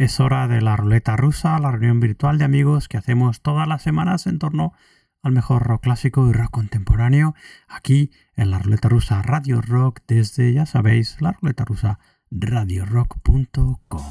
Es hora de la ruleta rusa, la reunión virtual de amigos que hacemos todas las semanas en torno al mejor rock clásico y rock contemporáneo, aquí en la ruleta rusa Radio Rock desde, ya sabéis, la ruleta rusa radiorock.com.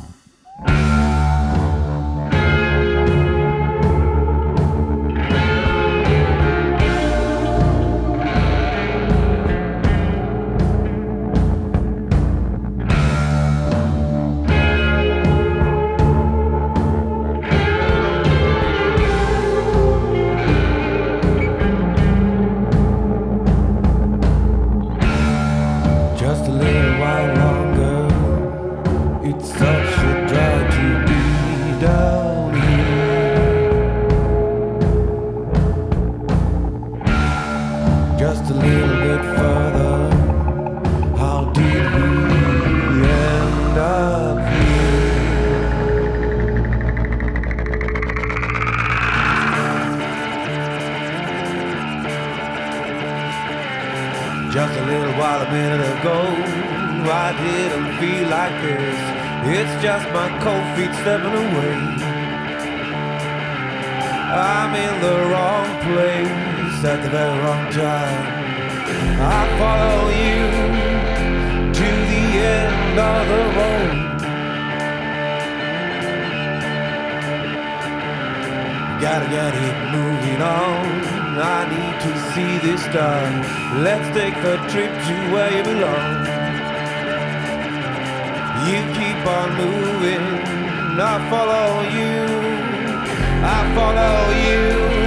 stepping away. I'm in the wrong place at the very wrong time. I follow you to the end of the road. Gotta get it moving on. I need to see this done. Let's take the trip to where you belong. You keep on moving. I follow you, I follow you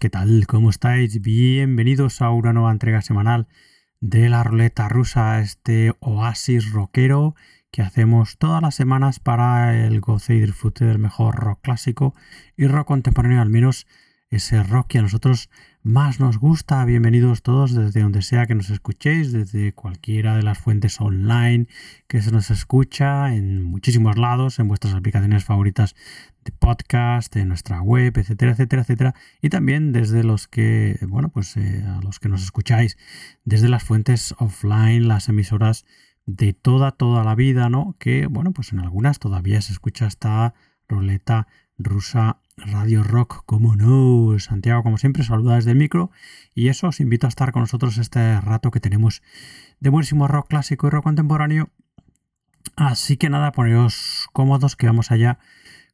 ¿qué tal? ¿Cómo estáis? Bienvenidos a una nueva entrega semanal de la ruleta rusa, este oasis rockero que hacemos todas las semanas para el goce y disfrute del mejor rock clásico y rock contemporáneo, al menos ese rock que a nosotros más nos gusta. Bienvenidos todos desde donde sea que nos escuchéis, desde cualquiera de las fuentes online que se nos escucha en muchísimos lados, en vuestras aplicaciones favoritas de podcast, en nuestra web, etcétera, etcétera, etcétera. Y también desde los que, bueno, pues eh, a los que nos escucháis desde las fuentes offline, las emisoras de toda, toda la vida, ¿no? Que, bueno, pues en algunas todavía se escucha esta ruleta rusa Radio Rock, como no. Santiago, como siempre, saluda desde el micro. Y eso, os invito a estar con nosotros este rato que tenemos de buenísimo rock clásico y rock contemporáneo. Así que nada, poneros cómodos que vamos allá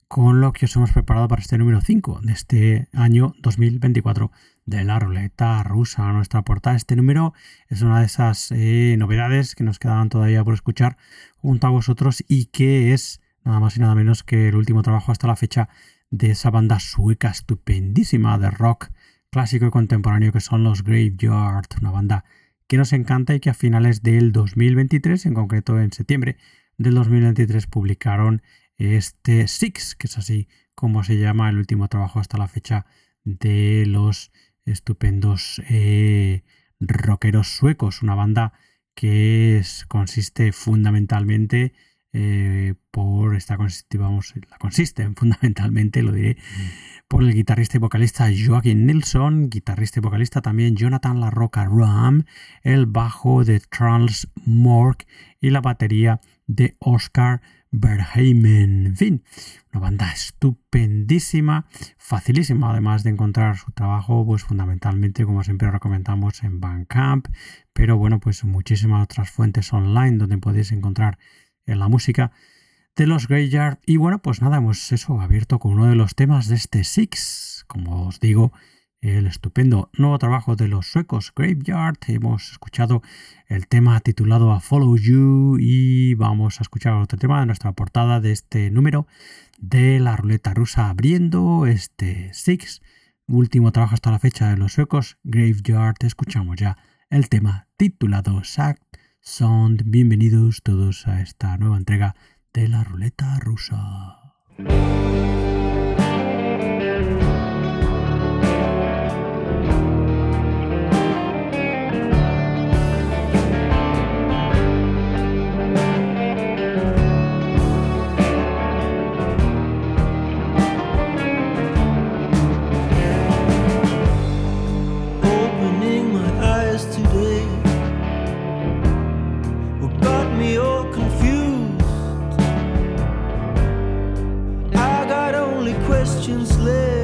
con lo que os hemos preparado para este número 5 de este año 2024 de la ruleta rusa. Nuestra portada, este número es una de esas eh, novedades que nos quedaban todavía por escuchar junto a vosotros y que es nada más y nada menos que el último trabajo hasta la fecha de esa banda sueca estupendísima de rock clásico y contemporáneo que son los Graveyard, una banda que nos encanta y que a finales del 2023, en concreto en septiembre del 2023, publicaron este Six, que es así como se llama el último trabajo hasta la fecha de los estupendos eh, rockeros suecos, una banda que consiste fundamentalmente eh, por esta consiste, vamos, la consiste fundamentalmente, lo diré, por el guitarrista y vocalista Joaquín Nilsson, guitarrista y vocalista también Jonathan La Roca Ram, el bajo de Charles Mork y la batería de Oscar Berheimen. En fin, una banda estupendísima, facilísima además de encontrar su trabajo, pues fundamentalmente, como siempre recomendamos, en Bandcamp, pero bueno, pues muchísimas otras fuentes online donde podéis encontrar en la música de los Graveyard. Y bueno, pues nada, hemos eso abierto con uno de los temas de este Six, como os digo, el estupendo nuevo trabajo de los suecos Graveyard. Hemos escuchado el tema titulado A Follow You y vamos a escuchar otro tema de nuestra portada de este número de la ruleta rusa abriendo este Six. Último trabajo hasta la fecha de los suecos Graveyard. Escuchamos ya el tema titulado Sack Sound. Bienvenidos todos a esta nueva entrega de la ruleta rusa. fortune slip.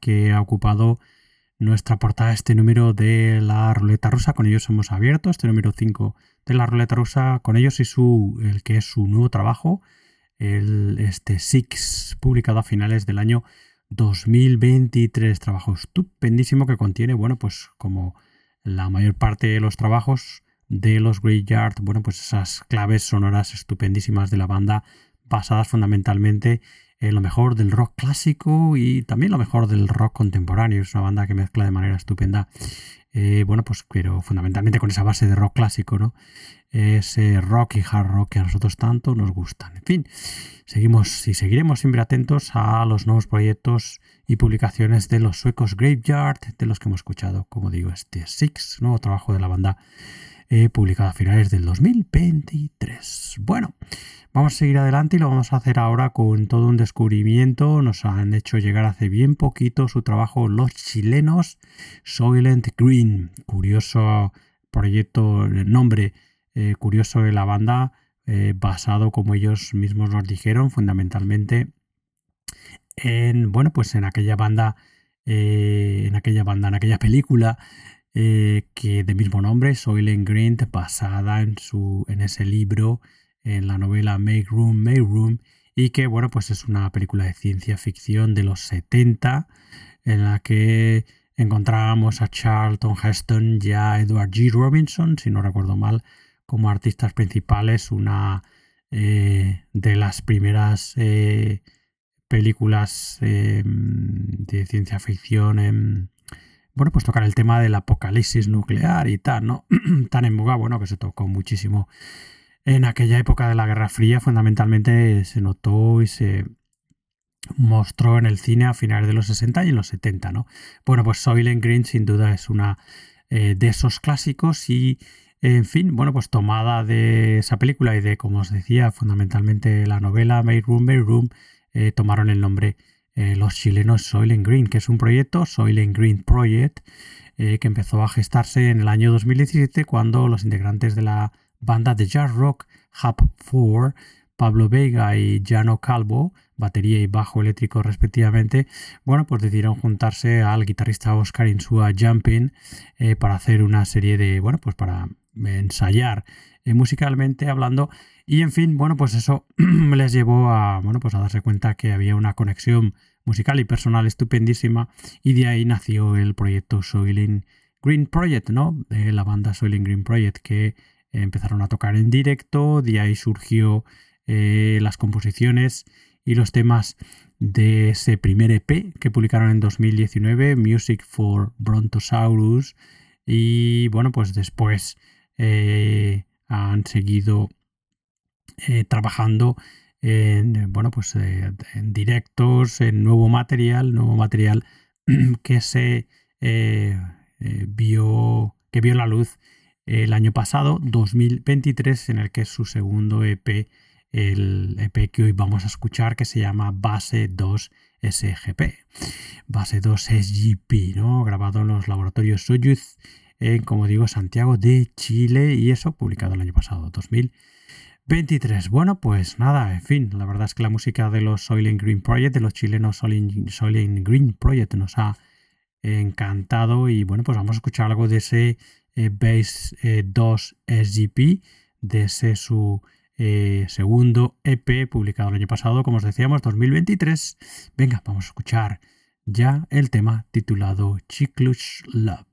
Que ha ocupado nuestra portada este número de la ruleta rusa. Con ellos hemos abierto este número 5 de la ruleta rusa. Con ellos y su, el que es su nuevo trabajo, el este Six, publicado a finales del año 2023. Trabajo estupendísimo que contiene, bueno, pues como la mayor parte de los trabajos de los Graveyard, bueno, pues esas claves sonoras estupendísimas de la banda basadas fundamentalmente en lo mejor del rock clásico y también lo mejor del rock contemporáneo. Es una banda que mezcla de manera estupenda, eh, bueno, pues pero fundamentalmente con esa base de rock clásico, ¿no? Ese rock y hard rock que a nosotros tanto nos gustan. En fin, seguimos y seguiremos siempre atentos a los nuevos proyectos y publicaciones de los suecos Graveyard, de los que hemos escuchado, como digo, este Six, nuevo trabajo de la banda eh, publicado a finales del 2023. Bueno, vamos a seguir adelante y lo vamos a hacer ahora con todo un descubrimiento. Nos han hecho llegar hace bien poquito su trabajo los chilenos Soylent Green. Curioso proyecto, nombre eh, curioso de la banda, eh, basado, como ellos mismos nos dijeron, fundamentalmente en, bueno, pues en aquella banda, eh, en aquella banda, en aquella película que de mismo nombre, Soylent Green, basada en, su, en ese libro, en la novela Make Room, Make Room, y que, bueno, pues es una película de ciencia ficción de los 70, en la que encontrábamos a Charlton Heston y a Edward G. Robinson, si no recuerdo mal, como artistas principales, una eh, de las primeras eh, películas eh, de ciencia ficción en, bueno, pues tocar el tema del apocalipsis nuclear y tal, ¿no? Tan en boga, bueno, que se tocó muchísimo en aquella época de la Guerra Fría, fundamentalmente se notó y se mostró en el cine a finales de los 60 y en los 70, ¿no? Bueno, pues Soylent Green sin duda es una de esos clásicos y en fin, bueno, pues tomada de esa película y de, como os decía, fundamentalmente la novela Made Room, Made Room, eh, tomaron el nombre eh, los chilenos Soylent Green, que es un proyecto, Soylent Green Project, eh, que empezó a gestarse en el año 2017 cuando los integrantes de la banda de jazz rock Hub 4, Pablo Vega y Jano Calvo, batería y bajo eléctrico respectivamente, bueno, pues decidieron juntarse al guitarrista Oscar Insua Jumping para hacer una serie de, bueno, pues para ensayar eh, musicalmente hablando. Y en fin, bueno, pues eso les llevó a, bueno, pues a darse cuenta que había una conexión musical y personal estupendísima y de ahí nació el proyecto Soiling Green Project, ¿no? La banda Soiling Green Project que empezaron a tocar en directo, de ahí surgió eh, las composiciones y los temas de ese primer EP que publicaron en 2019, Music for Brontosaurus, y bueno, pues después eh, han seguido eh, trabajando en, bueno, pues, eh, en directos, en nuevo material, nuevo material que se vio, que vio la luz el año pasado, 2023, en el que es su segundo EP, el EP que hoy vamos a escuchar, que se llama Base 2 SGP, Base 2 SGP, ¿no? grabado en los laboratorios Soyuz en, como digo, Santiago de Chile y eso publicado el año pasado, 2023. Bueno, pues nada, en fin, la verdad es que la música de los Soylent Green Project, de los chilenos Soylent Green Project nos ha encantado y bueno, pues vamos a escuchar algo de ese eh, Base 2 eh, SGP, de ese su eh, segundo EP publicado el año pasado, como os decíamos, 2023. Venga, vamos a escuchar ya el tema titulado Chiclush Love.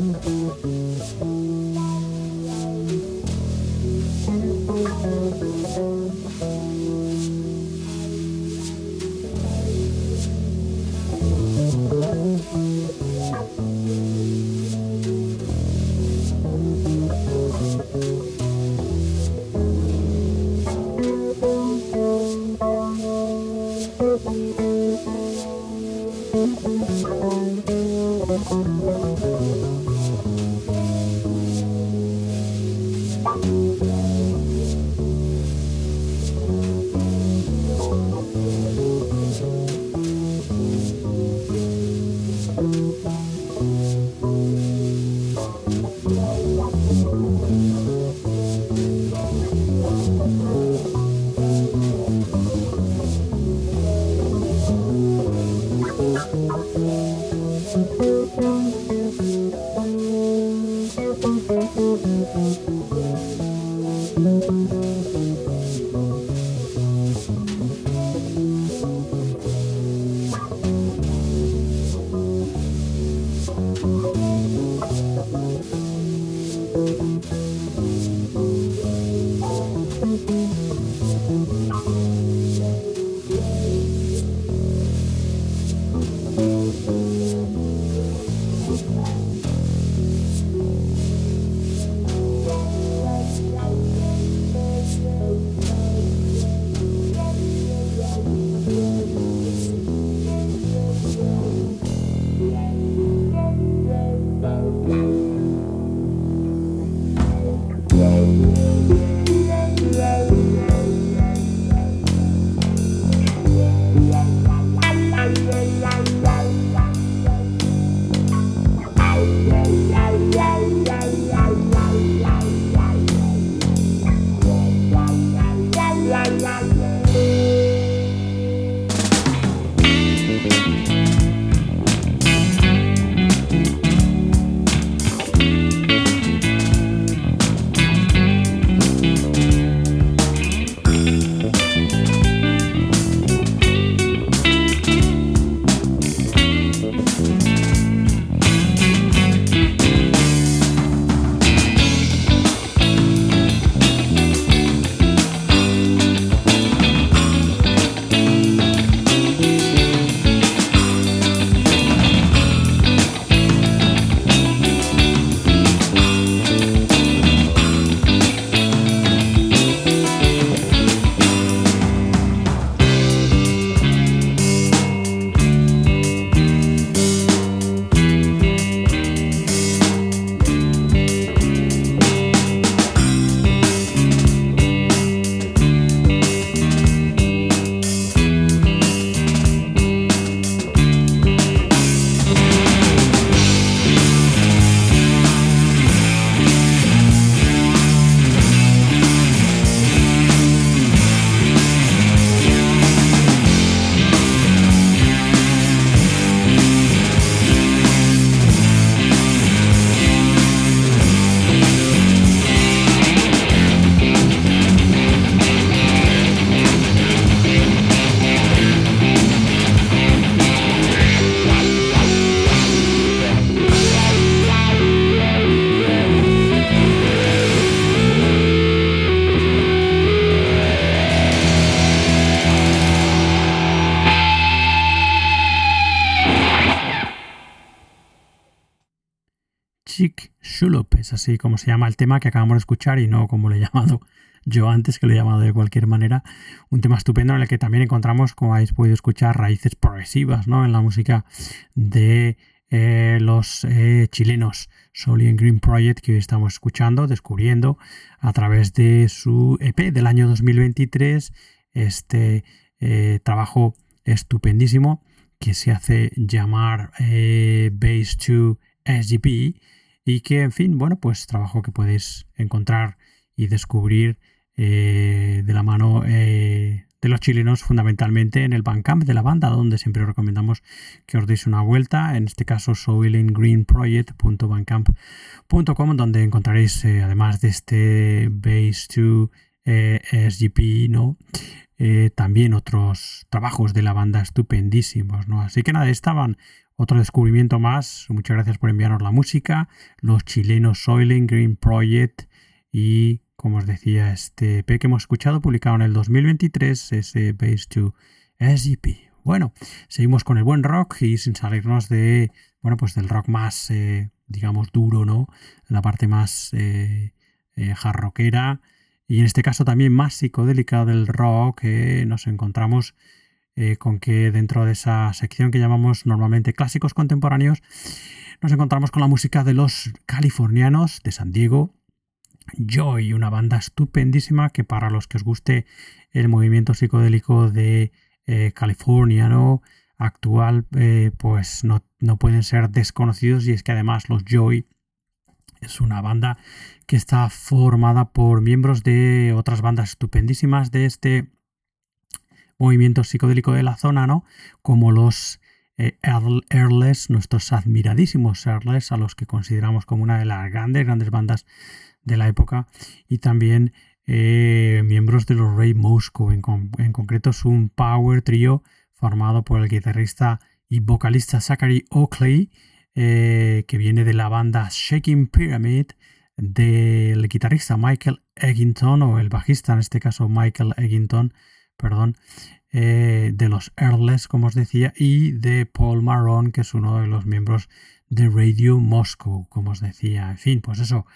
Welcome. Así como se llama el tema que acabamos de escuchar y no como lo he llamado yo antes, que lo he llamado de cualquier manera. Un tema estupendo en el que también encontramos, como habéis podido escuchar, raíces progresivas ¿no? en la música de eh, los eh, chilenos Soul and Green Project que hoy estamos escuchando, descubriendo a través de su EP del año 2023 este eh, trabajo estupendísimo que se hace llamar Base 2 SGP y que, en fin, bueno, pues trabajo que podéis encontrar y descubrir eh, de la mano eh, de los chilenos fundamentalmente en el Bandcamp de la banda, donde siempre os recomendamos que os deis una vuelta, en este caso soilandgreenproject.bandcamp.com, donde encontraréis, eh, además de este Base 2 SGP, ¿no? también otros trabajos de la banda estupendísimos, ¿no? Así que nada, estaban otro descubrimiento más. Muchas gracias por enviarnos la música. Los chilenos Soiling Green Project y, como os decía, este EP que hemos escuchado publicado en el 2023, ese Base to SGP. Bueno, seguimos con el buen rock y sin salirnos de, bueno, pues del rock más, eh, digamos, duro, ¿no? La parte más eh, eh, jarroquera y en este caso también más psicodélica del rock, nos encontramos con que dentro de esa sección que llamamos normalmente clásicos contemporáneos, nos encontramos con la música de los californianos de San Diego, Joy, una banda estupendísima que para los que os guste el movimiento psicodélico de eh, californiano actual, eh, pues no, pueden ser desconocidos y es que además los Joy es una banda que está formada por miembros de otras bandas estupendísimas de este movimiento psicodélico de la zona, ¿no? Como los eh, nuestros admiradísimos Airless, a los que consideramos como una de las grandes, grandes bandas de la época, y también eh, miembros de los Ray Moscow. En, concreto es un power trio formado por el guitarrista y vocalista Zachary Oakley, eh, que viene de la banda Shaking Pyramid, del guitarrista Michael Eggington, o el bajista en este caso Michael Eggington, perdón, eh, de los Earless, como os decía, y de Paul Marron, que es uno de los miembros de Radio Moscow, como os decía. En fin, pues eso.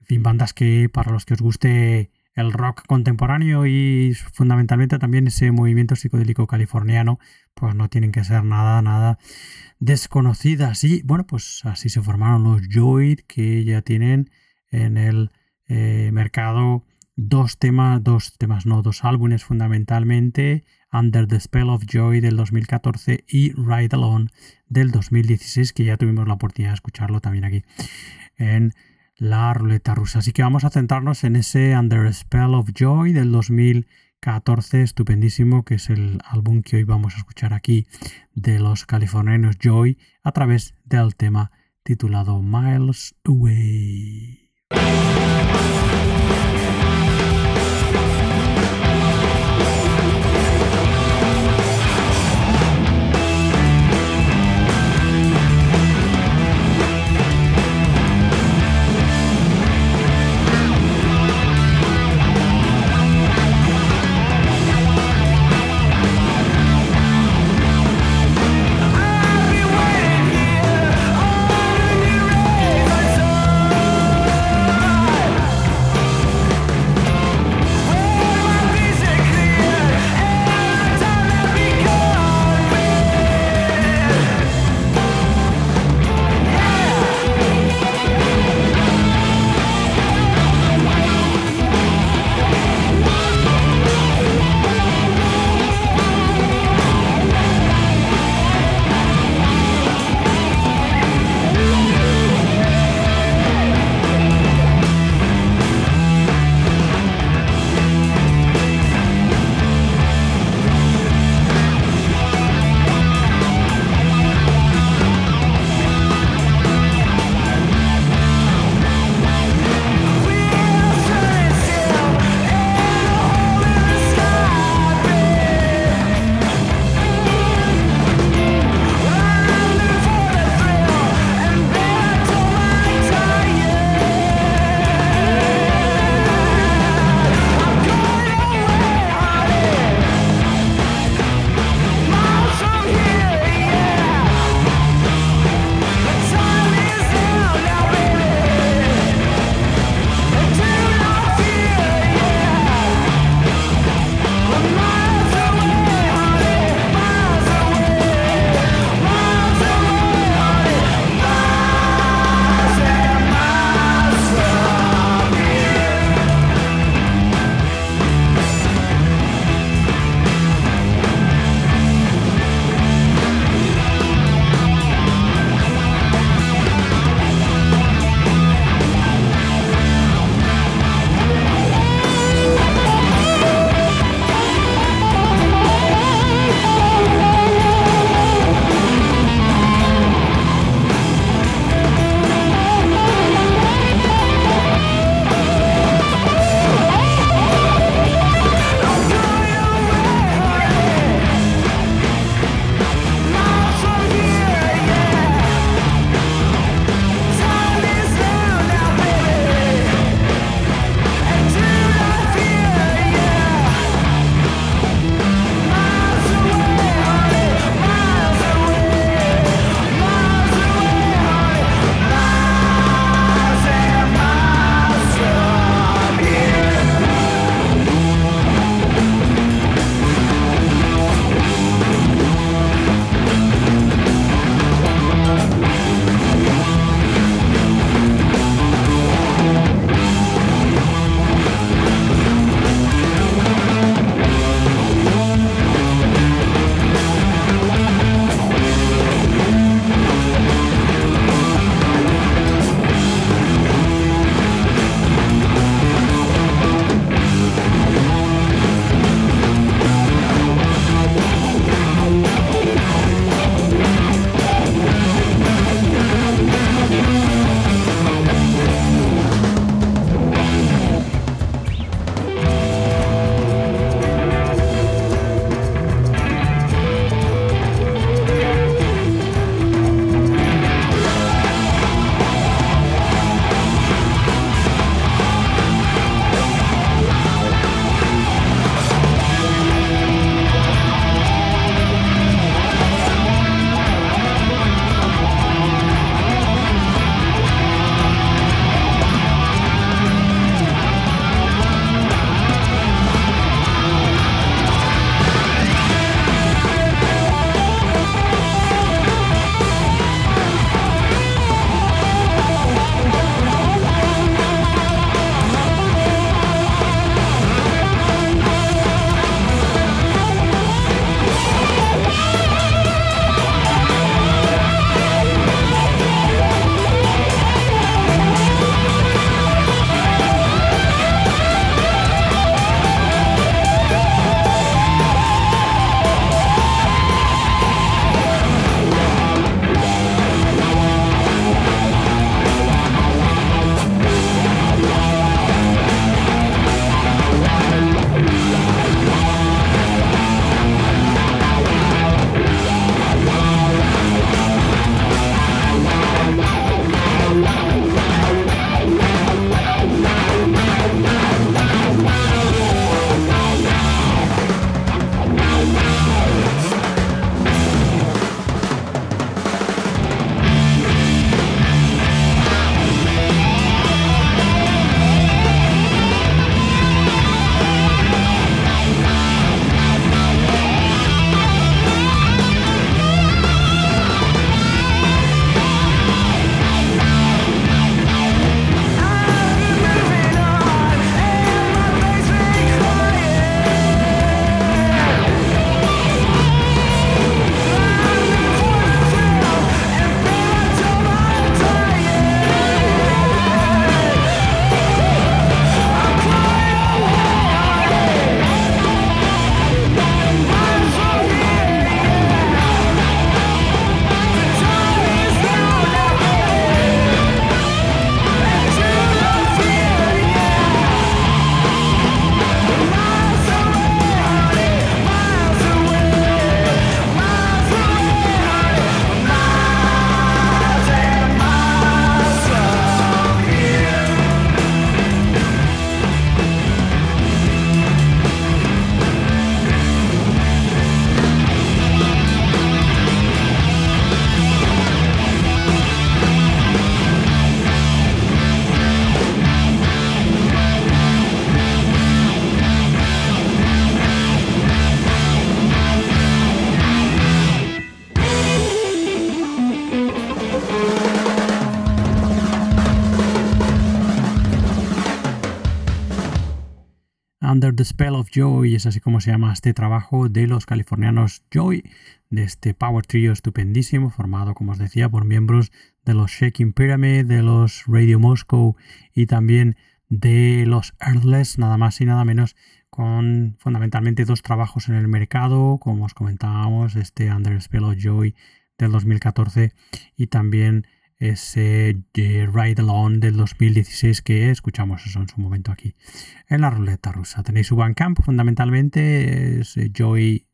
En fin, bandas que para los que os guste el rock contemporáneo y fundamentalmente también ese movimiento psicodélico californiano, pues no tienen que ser nada, nada desconocidas. Y bueno, pues así se formaron los Joy, que ya tienen en el eh, mercado dos temas, dos temas, no, dos álbumes fundamentalmente, Under the Spell of Joy del 2014 y Ride Alone del 2016, que ya tuvimos la oportunidad de escucharlo también aquí en la ruleta rusa. Así que vamos a centrarnos en ese Under Spell of Joy del 2014, estupendísimo, que es el álbum que hoy vamos a escuchar aquí de los californianos Joy a través del tema titulado Miles Away. The Spell of Joy, es así como se llama este trabajo de los californianos Joy, de este Power Trio estupendísimo, formado, como os decía, por miembros de los Shaking Pyramid, de los Radio Moscow y también de los Earthless, nada más y nada menos, con fundamentalmente dos trabajos en el mercado, como os comentábamos, este Under Spell of Joy del 2014 y también ese Ride Along del 2016 que escuchamos eso en su momento aquí en la ruleta rusa. Tenéis su Bandcamp, fundamentalmente es Joy,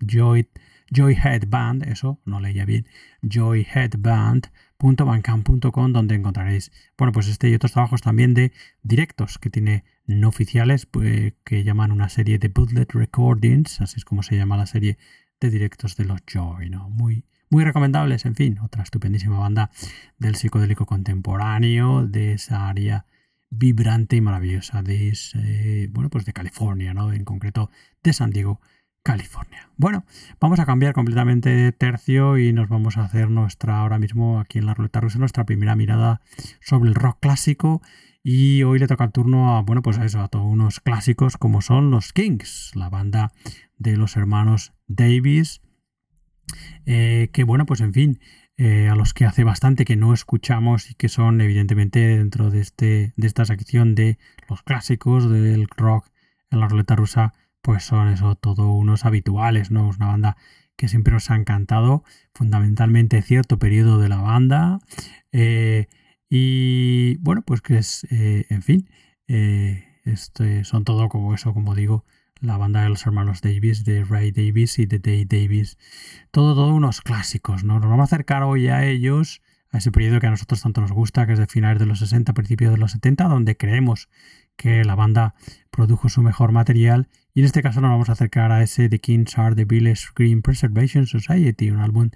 Joy, Joyhead Band, eso no leía bien, joyheadband.bandcamp.com donde encontraréis, bueno, pues este y otros trabajos también de directos que tiene no oficiales pues, que llaman una serie de Bootlet Recordings, así es como se llama la serie de directos de los Joy, ¿no? Muy, muy recomendables, en fin, otra estupendísima banda del psicodélico contemporáneo, de esa área vibrante y maravillosa de, bueno, pues de California, ¿no? En concreto de San Diego, California. Bueno, vamos a cambiar completamente de tercio y nos vamos a hacer nuestra, ahora mismo aquí en la ruleta rusa, nuestra primera mirada sobre el rock clásico. Y hoy le toca el turno a, bueno, pues a eso, a todos unos clásicos como son los Kings, la banda de los hermanos Davis, eh, que bueno, pues en fin, eh, a los que hace bastante que no escuchamos y que son evidentemente dentro de, este, de esta sección de los clásicos del rock en la ruleta rusa, pues son eso, todo unos habituales, ¿no? Es una banda que siempre nos ha encantado, fundamentalmente cierto periodo de la banda. Eh, y bueno, pues que es, en fin, este, son todo como eso, como digo, la banda de los hermanos Davis, de Ray Davis y de Dave Davis. Todo, todo unos clásicos, ¿no? Nos vamos a acercar hoy a ellos, a ese periodo que a nosotros tanto nos gusta, que es de finales de los 60, principios de los 70, donde creemos que la banda produjo su mejor material. Y en este caso nos vamos a acercar a ese The Kings Are the Village Green Preservation Society, un álbum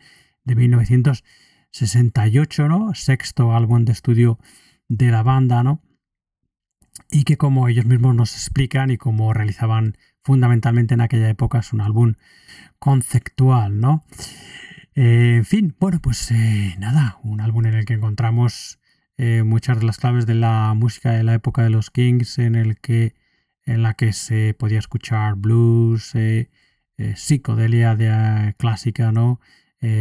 de 1968, ¿no? Sexto álbum de estudio de la banda, ¿no? Y que como ellos mismos nos explican y como realizaban fundamentalmente en aquella época es un álbum conceptual, ¿no? Eh, en fin, bueno, pues eh, nada, un álbum en el que encontramos eh, muchas de las claves de la música de la época de los Kings, en el que en la que se podía escuchar blues, psicodelia de, clásica, ¿no?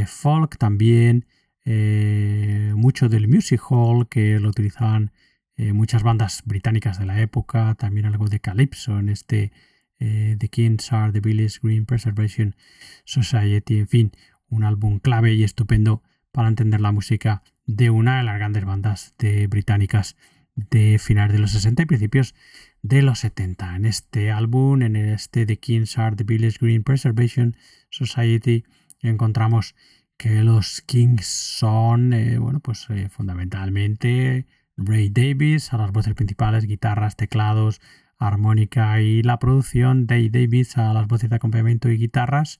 folk también, mucho del music hall que lo utilizaban muchas bandas británicas de la época, también algo de calypso en este eh, The Kings Are the Village Green Preservation Society, en fin, un álbum clave y estupendo para entender la música de una de las grandes bandas de británicas de finales de los 60 y principios de los 70. En este álbum, en este The Kings Are the Village Green Preservation Society, encontramos que los Kings son, eh, bueno, pues eh, fundamentalmente Ray Davis a las voces principales, guitarras, teclados, armónica y la producción, Dave Davis a las voces de acompañamiento y guitarras,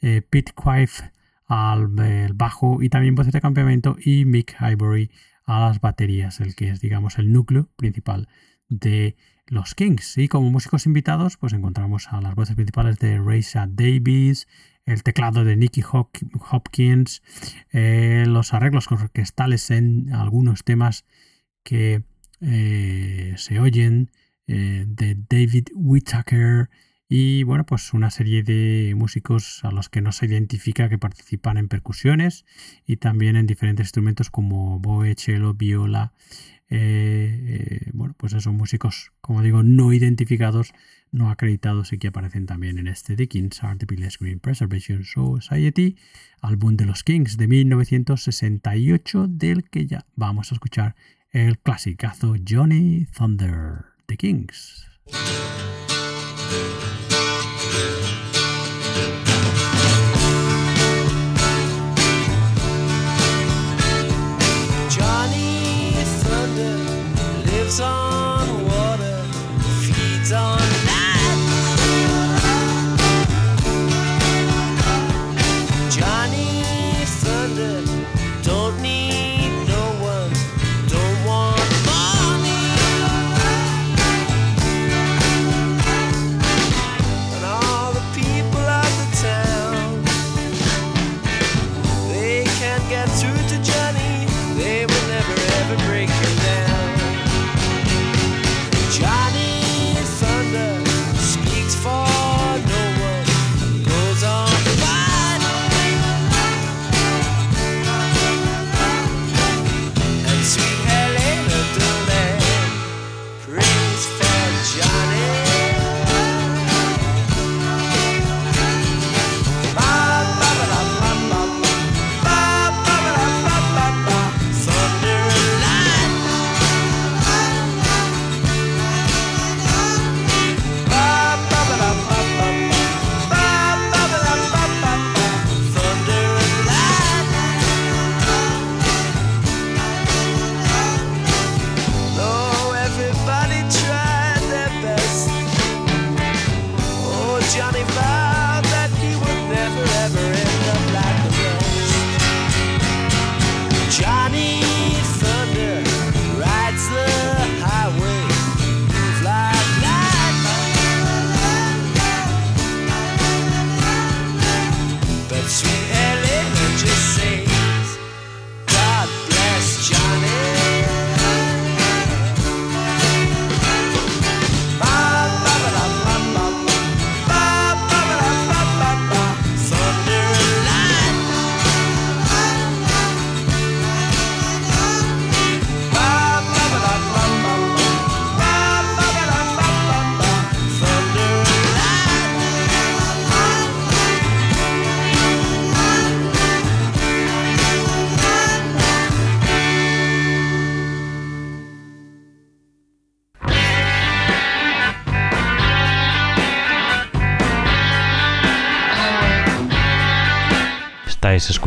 eh, Pete Quife al bajo y también voces de acompañamiento y Mick Ivory a las baterías, el que es digamos el núcleo principal de los Kings. Y como músicos invitados, pues encontramos a las voces principales de Raysa Davis, el teclado de Nicky Hopkins, eh, los arreglos orquestales en algunos temas que eh, se oyen, eh, de David Whittaker y bueno, pues una serie de músicos a los que no se identifica que participan en percusiones y también en diferentes instrumentos como boe, cello, viola. Eh, eh, bueno, pues esos músicos, como digo, no identificados, no acreditados y que aparecen también en este Are the Village Green Preservation Society, álbum de los Kings de 1968, del que ya vamos a escuchar el clasicazo Johnny Thunder. The Kings.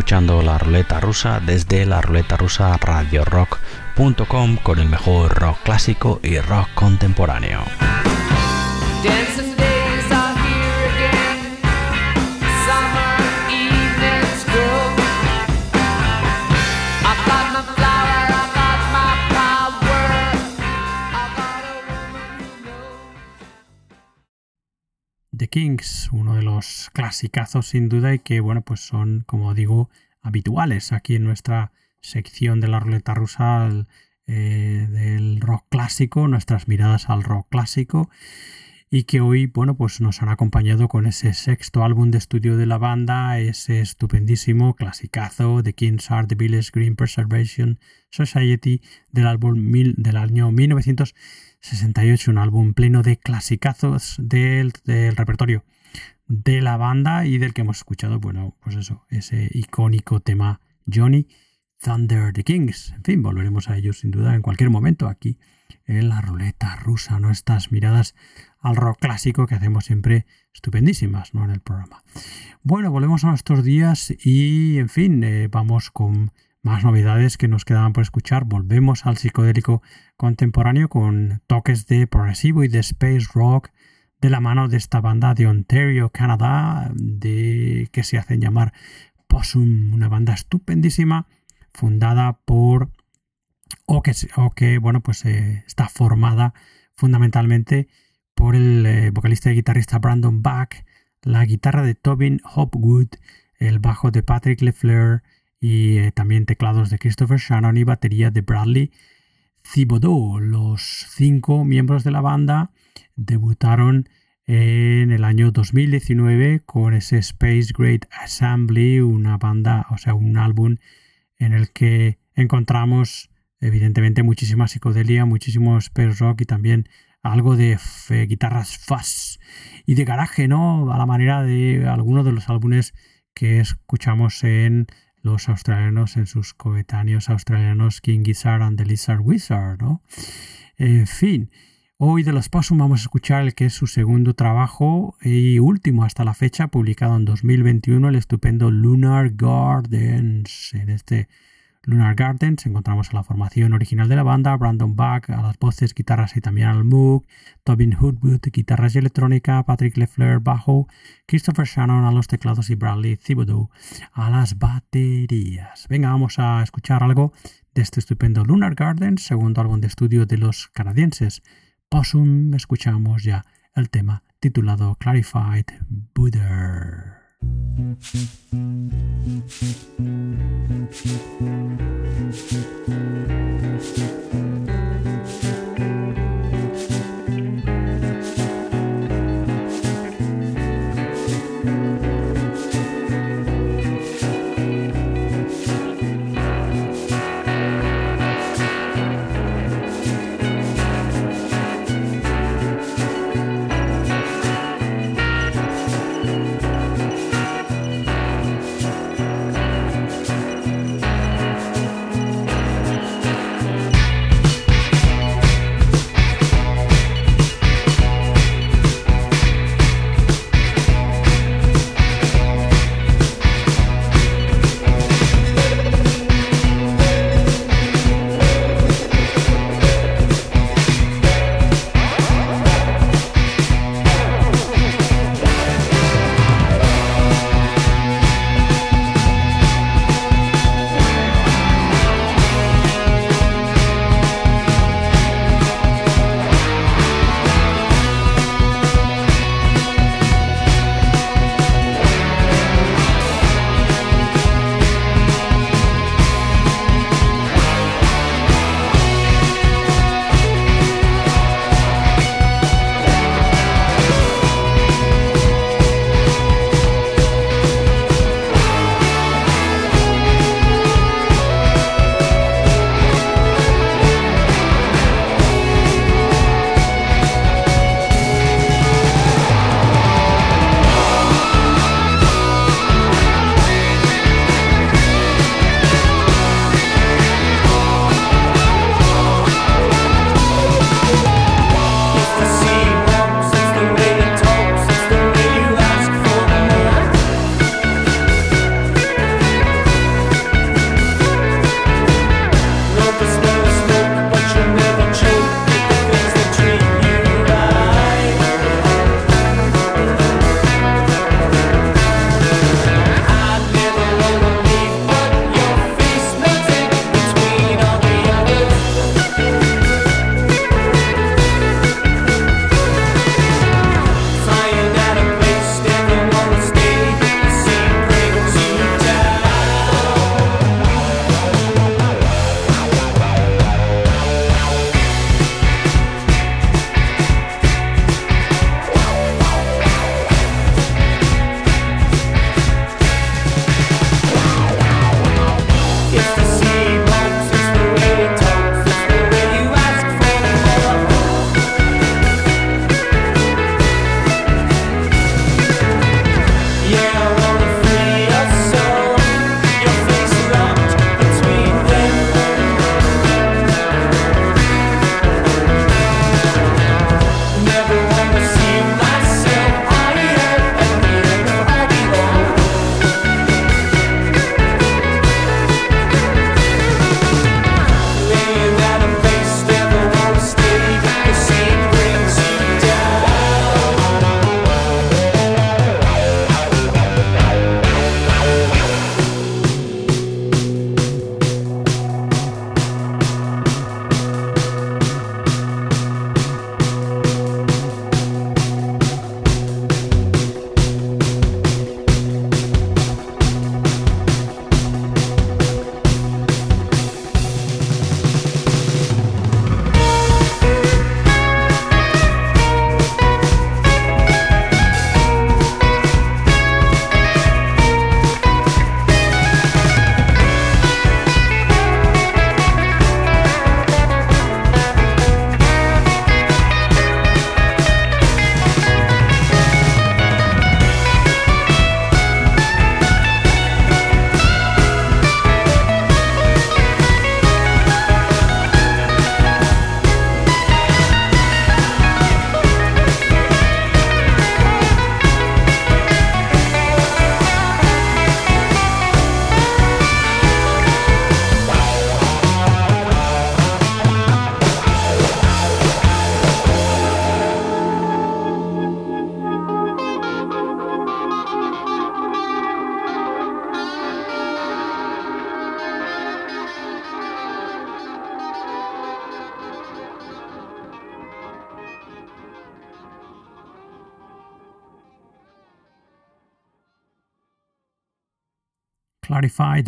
Escuchando la ruleta rusa desde la ruleta rusa radiorock.com con el mejor rock clásico y rock contemporáneo. The Kings, uno de los clasicazos sin duda y que, bueno, pues son, como digo, habituales aquí en nuestra sección de la ruleta rusa eh, del rock clásico, nuestras miradas al rock clásico y que hoy, bueno, pues nos han acompañado con ese sexto álbum de estudio de la banda, ese estupendísimo clasicazo de Kings Are the Village Green Preservation Society del álbum mil, del año 1900 68, un álbum pleno de clasicazos del, repertorio de la banda y del que hemos escuchado, bueno, pues eso, ese icónico tema Johnny Thunder the Kings. En fin, volveremos a ellos sin duda en cualquier momento aquí en la ruleta rusa, ¿no? Estas miradas al rock clásico que hacemos siempre estupendísimas, ¿no? En el programa. Bueno, volvemos a nuestros días y, en fin, eh, vamos con más novedades que nos quedaban por escuchar. Volvemos al psicodélico contemporáneo con toques de progresivo y de space rock de la mano de esta banda de Ontario, Canadá, de, que se hacen llamar Possum, una banda estupendísima fundada por o que, o que bueno pues eh, está formada fundamentalmente por el eh, vocalista y guitarrista Brandon Bach, la guitarra de Tobin Hopwood, el bajo de Patrick LeFleur, y eh, también teclados de Christopher Shannon y batería de Bradley Thibodeau. Los cinco miembros de la banda debutaron en el año 2019 con ese Space Great Assembly, una banda, o sea, un álbum en el que encontramos evidentemente muchísima psicodelia, muchísimo space rock y también algo de guitarras fuzz y de garaje, ¿no? A la manera de algunos de los álbumes que escuchamos en los australianos en sus coetáneos australianos King Gizzard and the Lizard Wizard, ¿no? En fin, hoy de los Possum vamos a escuchar el que es su segundo trabajo y último hasta la fecha, publicado en 2021, el estupendo Lunar Gardens. En este Lunar Gardens encontramos a la formación original de la banda, Brandon Bach a las voces, guitarras y también al Moog, Tobin Hoodwood, guitarras y electrónica, Patrick LeFleur bajo, Christopher Shannon a los teclados y Bradley Thibodeau a las baterías. Venga, vamos a escuchar algo de este estupendo Lunar Gardens, segundo álbum de estudio de los canadienses. Possum escuchamos ya el tema titulado Clarified Buddha.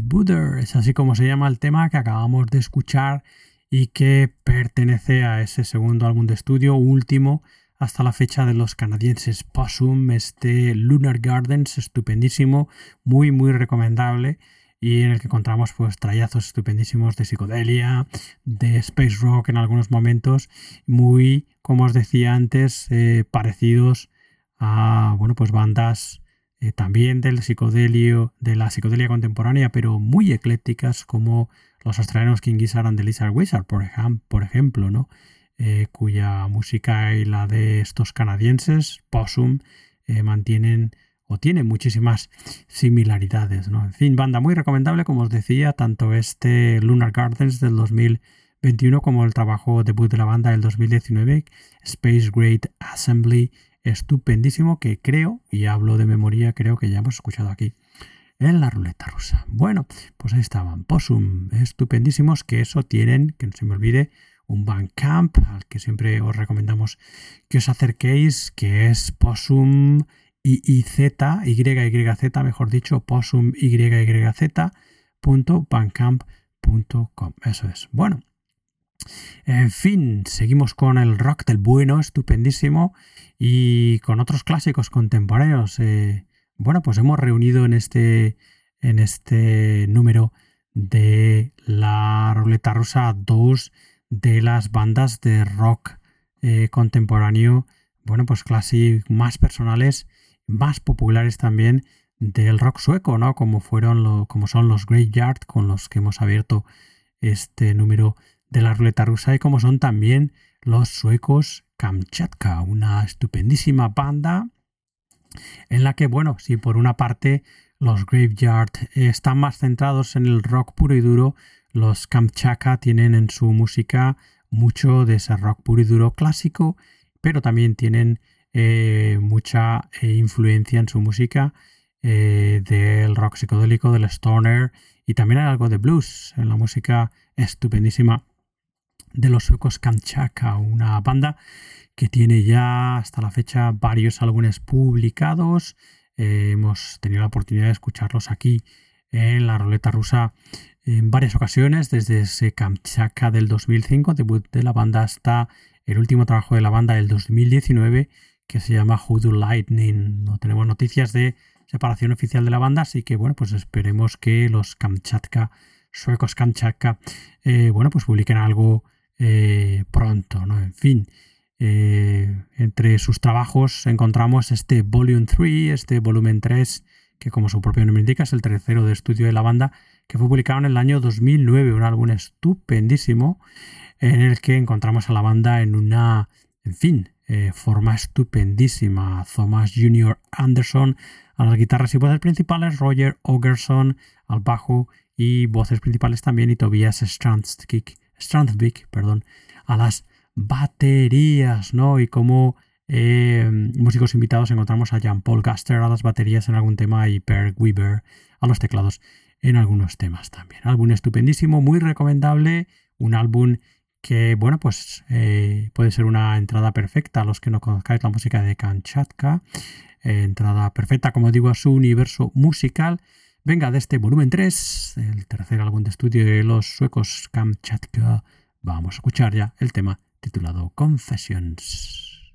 Buddha, es así como se llama el tema que acabamos de escuchar y que pertenece a ese segundo álbum de estudio, último hasta la fecha de los canadienses Possum, este Lunar Gardens, estupendísimo, muy muy recomendable y en el que encontramos pues trayazos estupendísimos de psicodelia, de space rock en algunos momentos, muy, como os decía antes, eh, parecidos a bueno pues bandas eh, también del psicodelio, de la psicodelia contemporánea, pero muy eclécticas como los australianos King Gizzard and the Lizard Wizard, por, ejemplo, ¿no? Eh, cuya música y la de estos canadienses, Possum, eh, mantienen o tienen muchísimas similaridades. ¿no? En fin, banda muy recomendable, como os decía, tanto este Lunar Gardens del 2021 como el trabajo debut de la banda del 2019, Space Great Assembly, estupendísimo que creo, y hablo de memoria, creo que ya hemos escuchado aquí en la ruleta rusa. Bueno, pues ahí estaban, Possum, estupendísimos, que eso tienen, que no se me olvide, un Bandcamp al que siempre os recomendamos que os acerquéis, que es Possum YYZ, YYZ, mejor dicho, Possum YYZ.bandcamp.com. Eso es. Bueno, en fin, seguimos con el rock del bueno, estupendísimo, y con otros clásicos contemporáneos. Eh, bueno, pues hemos reunido en este, en este número de la ruleta rusa dos de las bandas de rock eh, contemporáneo, bueno, pues casi más personales, más populares también del rock sueco, ¿no? Como fueron como son los Graveyard con los que hemos abierto este número de la ruleta rusa y como son también los suecos Kamchatka, una estupendísima banda en la que, bueno, si por una parte los Graveyard están más centrados en el rock puro y duro, los Kamchatka tienen en su música mucho de ese rock puro y duro clásico, pero también tienen eh, mucha eh, influencia en su música eh, del rock psicodélico, del stoner y también hay algo de blues en la música estupendísima de los suecos Kamchatka, una banda que tiene ya hasta la fecha varios álbumes publicados. hemos tenido la oportunidad de escucharlos aquí en la ruleta rusa en varias ocasiones, desde ese Kamchatka del 2005, debut de la banda, hasta el último trabajo de la banda del 2019, que se llama Hoodoo Lightning. No tenemos noticias de separación oficial de la banda, así que bueno, pues esperemos que los Kamchatka, suecos Kamchatka, eh, bueno, pues publiquen algo eh, pronto, ¿no? En fin. Eh, entre sus trabajos encontramos este Volume 3, este volumen 3, que como su propio nombre indica es el tercero de estudio de la banda, que fue publicado en el año 2009, un álbum estupendísimo en el que encontramos a la banda en una, en fin, eh, forma estupendísima. Thomas Jr. Anderson a las guitarras y voces principales, Roger Ogerson al bajo y voces principales también y Tobias Strandsvik, perdón, a las baterías, ¿no? Y como eh, músicos invitados encontramos a Jean-Paul Gaster a las baterías en algún tema y Per Weaver a los teclados en algunos temas también. Álbum estupendísimo, muy recomendable, un álbum que, bueno, pues eh, puede ser una entrada perfecta a los que no conozcáis la música de Kamchatka. Eh, entrada perfecta, como digo, a su universo musical. Venga, de este volumen 3, el tercer álbum de estudio de los suecos Kamchatka, vamos a escuchar ya el tema titulado Confessions.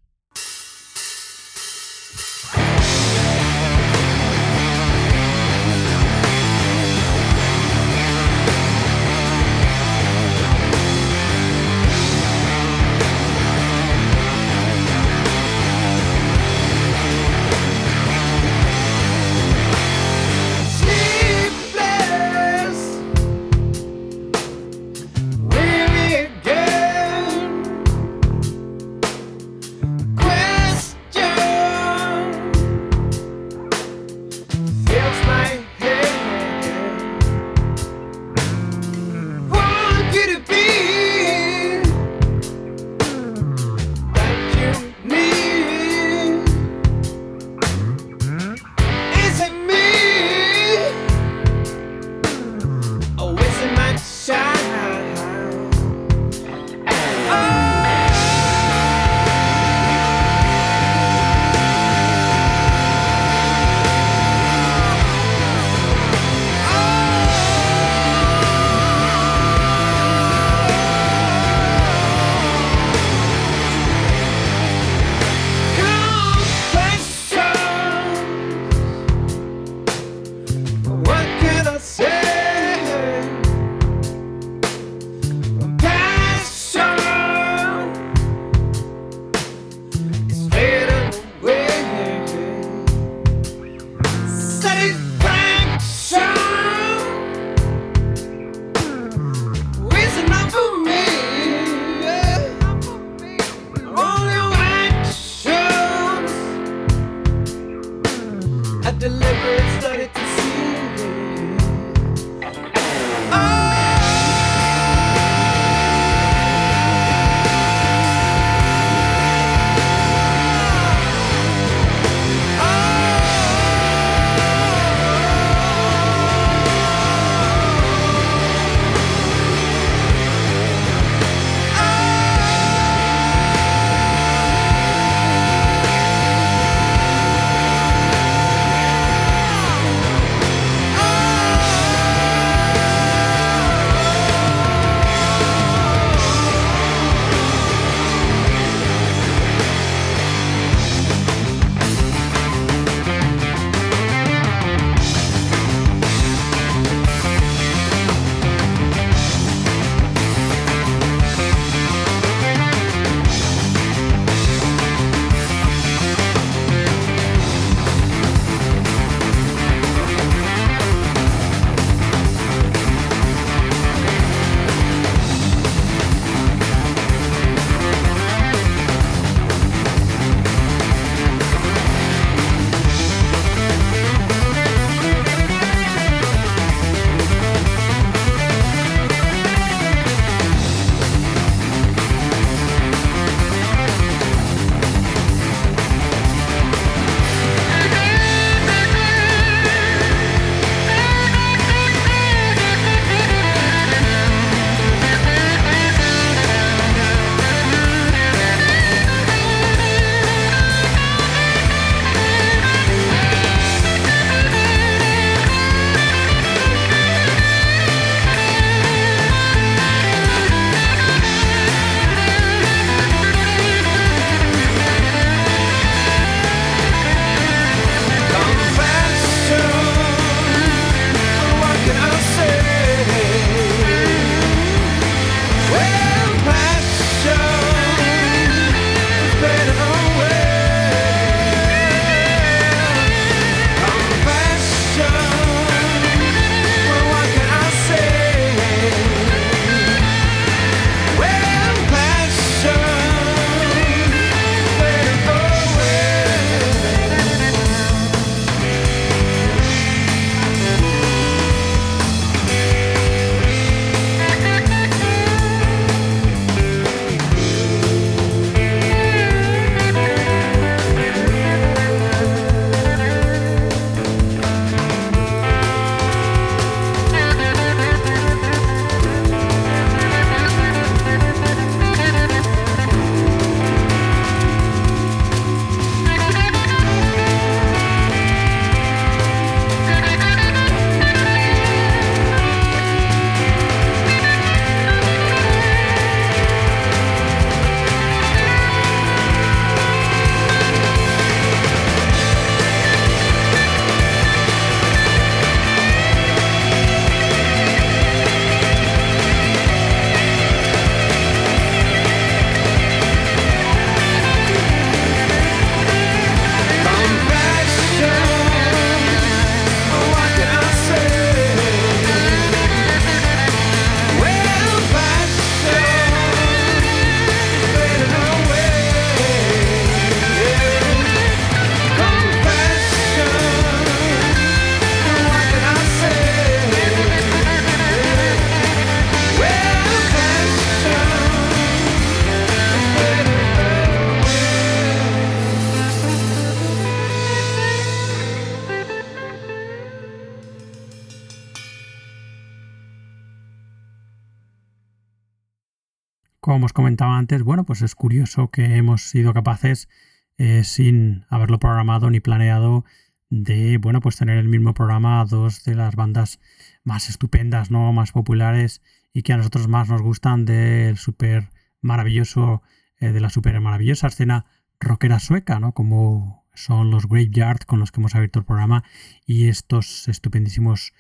Como os comentaba antes, bueno, pues es curioso que hemos sido capaces, eh, sin haberlo programado ni planeado, de, bueno, pues tener el mismo programa a dos de las bandas más estupendas, ¿no? Más populares y que a nosotros más nos gustan del súper maravilloso, eh, de la súper maravillosa escena rockera sueca, ¿no? Como son los Graveyard con los que hemos abierto el programa y estos estupendísimos,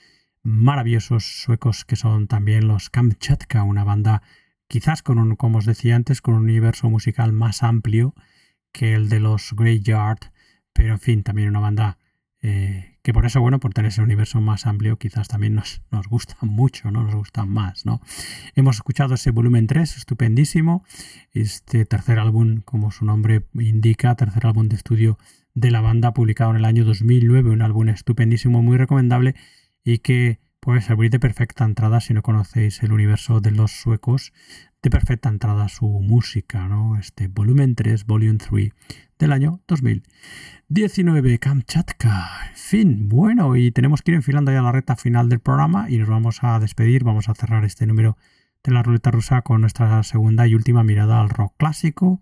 maravillosos suecos que son también los Kamchatka, una banda quizás con un, como os decía antes, con un universo musical más amplio que el de los Graveyard, pero en fin, también una banda eh, que por eso, bueno, por tener ese universo más amplio, quizás también nos, nos gusta mucho, ¿no? Nos gustan más, ¿no? Hemos escuchado ese volumen 3, estupendísimo. Este tercer álbum, como su nombre indica, tercer álbum de estudio de la banda, publicado en el año 2009, un álbum estupendísimo, muy recomendable y que puede servir de perfecta entrada si no conocéis el universo de los suecos, de perfecta entrada su música, ¿no? Este volumen 3, volume 3 del año 2019, Kamchatka. En fin, bueno, y tenemos que ir enfilando ya la recta final del programa y nos vamos a despedir, vamos a cerrar este número de la ruleta rusa con nuestra segunda y última mirada al rock clásico.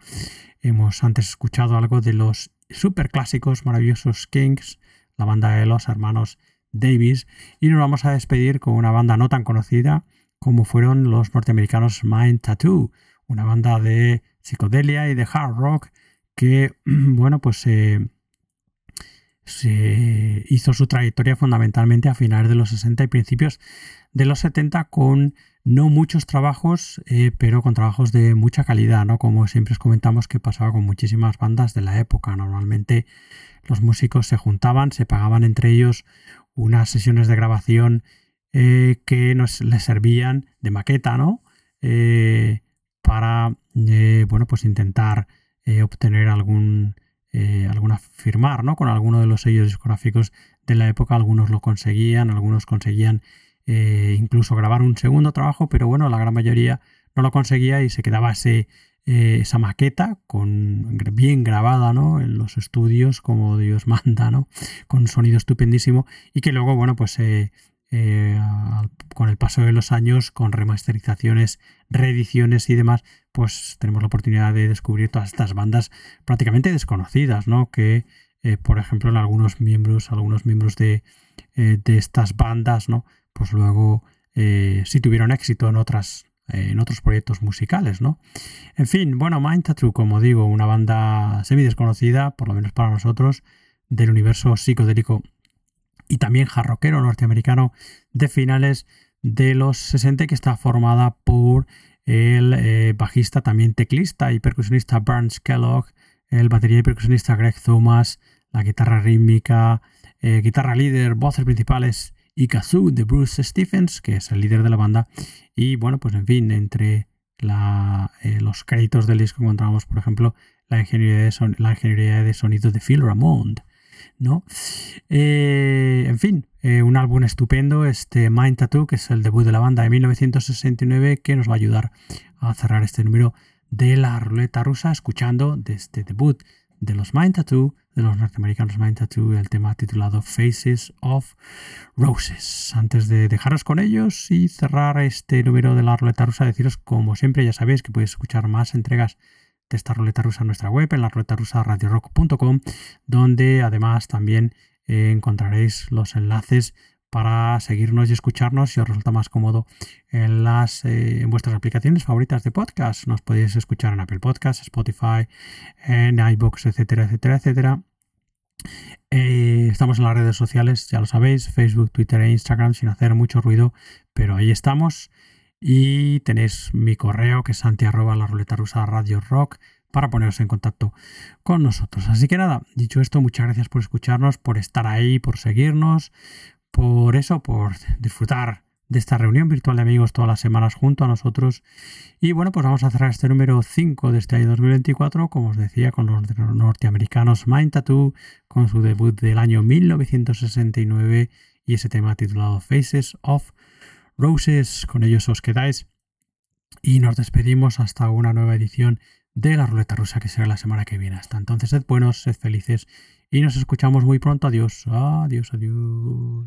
Hemos antes escuchado algo de los super clásicos maravillosos Kings, la banda de los hermanos Davis, y nos vamos a despedir con una banda no tan conocida como fueron los norteamericanos Mind Tattoo, una banda de psicodelia y de hard rock que, bueno, pues se hizo su trayectoria fundamentalmente a finales de los 60 y principios de los 70 con no muchos trabajos, eh, pero con trabajos de mucha calidad, ¿no? Como siempre os comentamos que pasaba con muchísimas bandas de la época. Normalmente los músicos se juntaban, se pagaban entre ellos unas sesiones de grabación eh, que nos les servían de maqueta, ¿no? Eh, para, bueno, pues intentar eh, obtener algún, eh, alguna firmar ¿no? con alguno de los sellos discográficos de la época. Algunos lo conseguían, algunos conseguían eh, incluso grabar un segundo trabajo, pero bueno, la gran mayoría no lo conseguía y se quedaba ese, esa maqueta con, bien grabada ¿no? en los estudios como Dios manda, ¿no? con sonido estupendísimo y que luego, bueno, pues eh, con el paso de los años, con remasterizaciones, reediciones y demás, pues tenemos la oportunidad de descubrir todas estas bandas prácticamente desconocidas, ¿no? Que, eh, por ejemplo, en algunos miembros, algunos miembros de, eh, de estas bandas, ¿no? Pues luego sí tuvieron éxito en otras en otros proyectos musicales, ¿no? En fin, bueno, Mind Tattoo, como digo, una banda semi desconocida, por lo menos para nosotros, del universo psicodélico y también jarroquero norteamericano de finales de los 60 que está formada por el eh, bajista, también teclista y percusionista Burns Kellogg, el batería y percusionista Greg Thomas, la guitarra rítmica, eh, guitarra líder, voces principales y kazoo de Bruce Stephens, que es el líder de la banda. Y bueno, pues en fin, entre eh, los créditos del disco encontramos, por ejemplo, la ingeniería de, la ingeniería de sonido de Phil Ramond. ¿no? Eh, en fin, eh, un álbum estupendo, este Mind Tattoo, que es el debut de la banda de 1969, que nos va a ayudar a cerrar este número de la ruleta rusa, escuchando de este debut de los Mind Tattoo, de los norteamericanos Mind Tattoo, el tema titulado Faces of Roses. Antes de dejaros con ellos y cerrar este número de la ruleta rusa, deciros, como siempre, ya sabéis que podéis escuchar más entregas de esta ruleta rusa en nuestra web, en la ruleta rusa radiorock.com, donde además también encontraréis los enlaces para seguirnos y escucharnos si os resulta más cómodo en las eh, en vuestras aplicaciones favoritas de podcast. Nos podéis escuchar en Apple Podcasts, Spotify, en iBox, etcétera, etcétera, etcétera. Eh, estamos en las redes sociales, ya lo sabéis, Facebook, Twitter e Instagram, sin hacer mucho ruido, pero ahí estamos. Y tenéis mi correo que es santi arroba la ruleta rusa radio rock para poneros en contacto con nosotros. Así que nada, dicho esto, muchas gracias por escucharnos, por estar ahí, por seguirnos, por eso, por disfrutar de esta reunión virtual de amigos todas las semanas junto a nosotros. Y bueno, pues vamos a cerrar este número 5 de este año 2024, como os decía, con los norteamericanos Mind Tattoo, con su debut del año 1969 y ese tema titulado Faces of Roses. Con ellos os quedáis y nos despedimos hasta una nueva edición de la ruleta rusa que será la semana que viene. Hasta entonces, sed buenos, sed felices y nos escuchamos muy pronto. Adiós, adiós, adiós.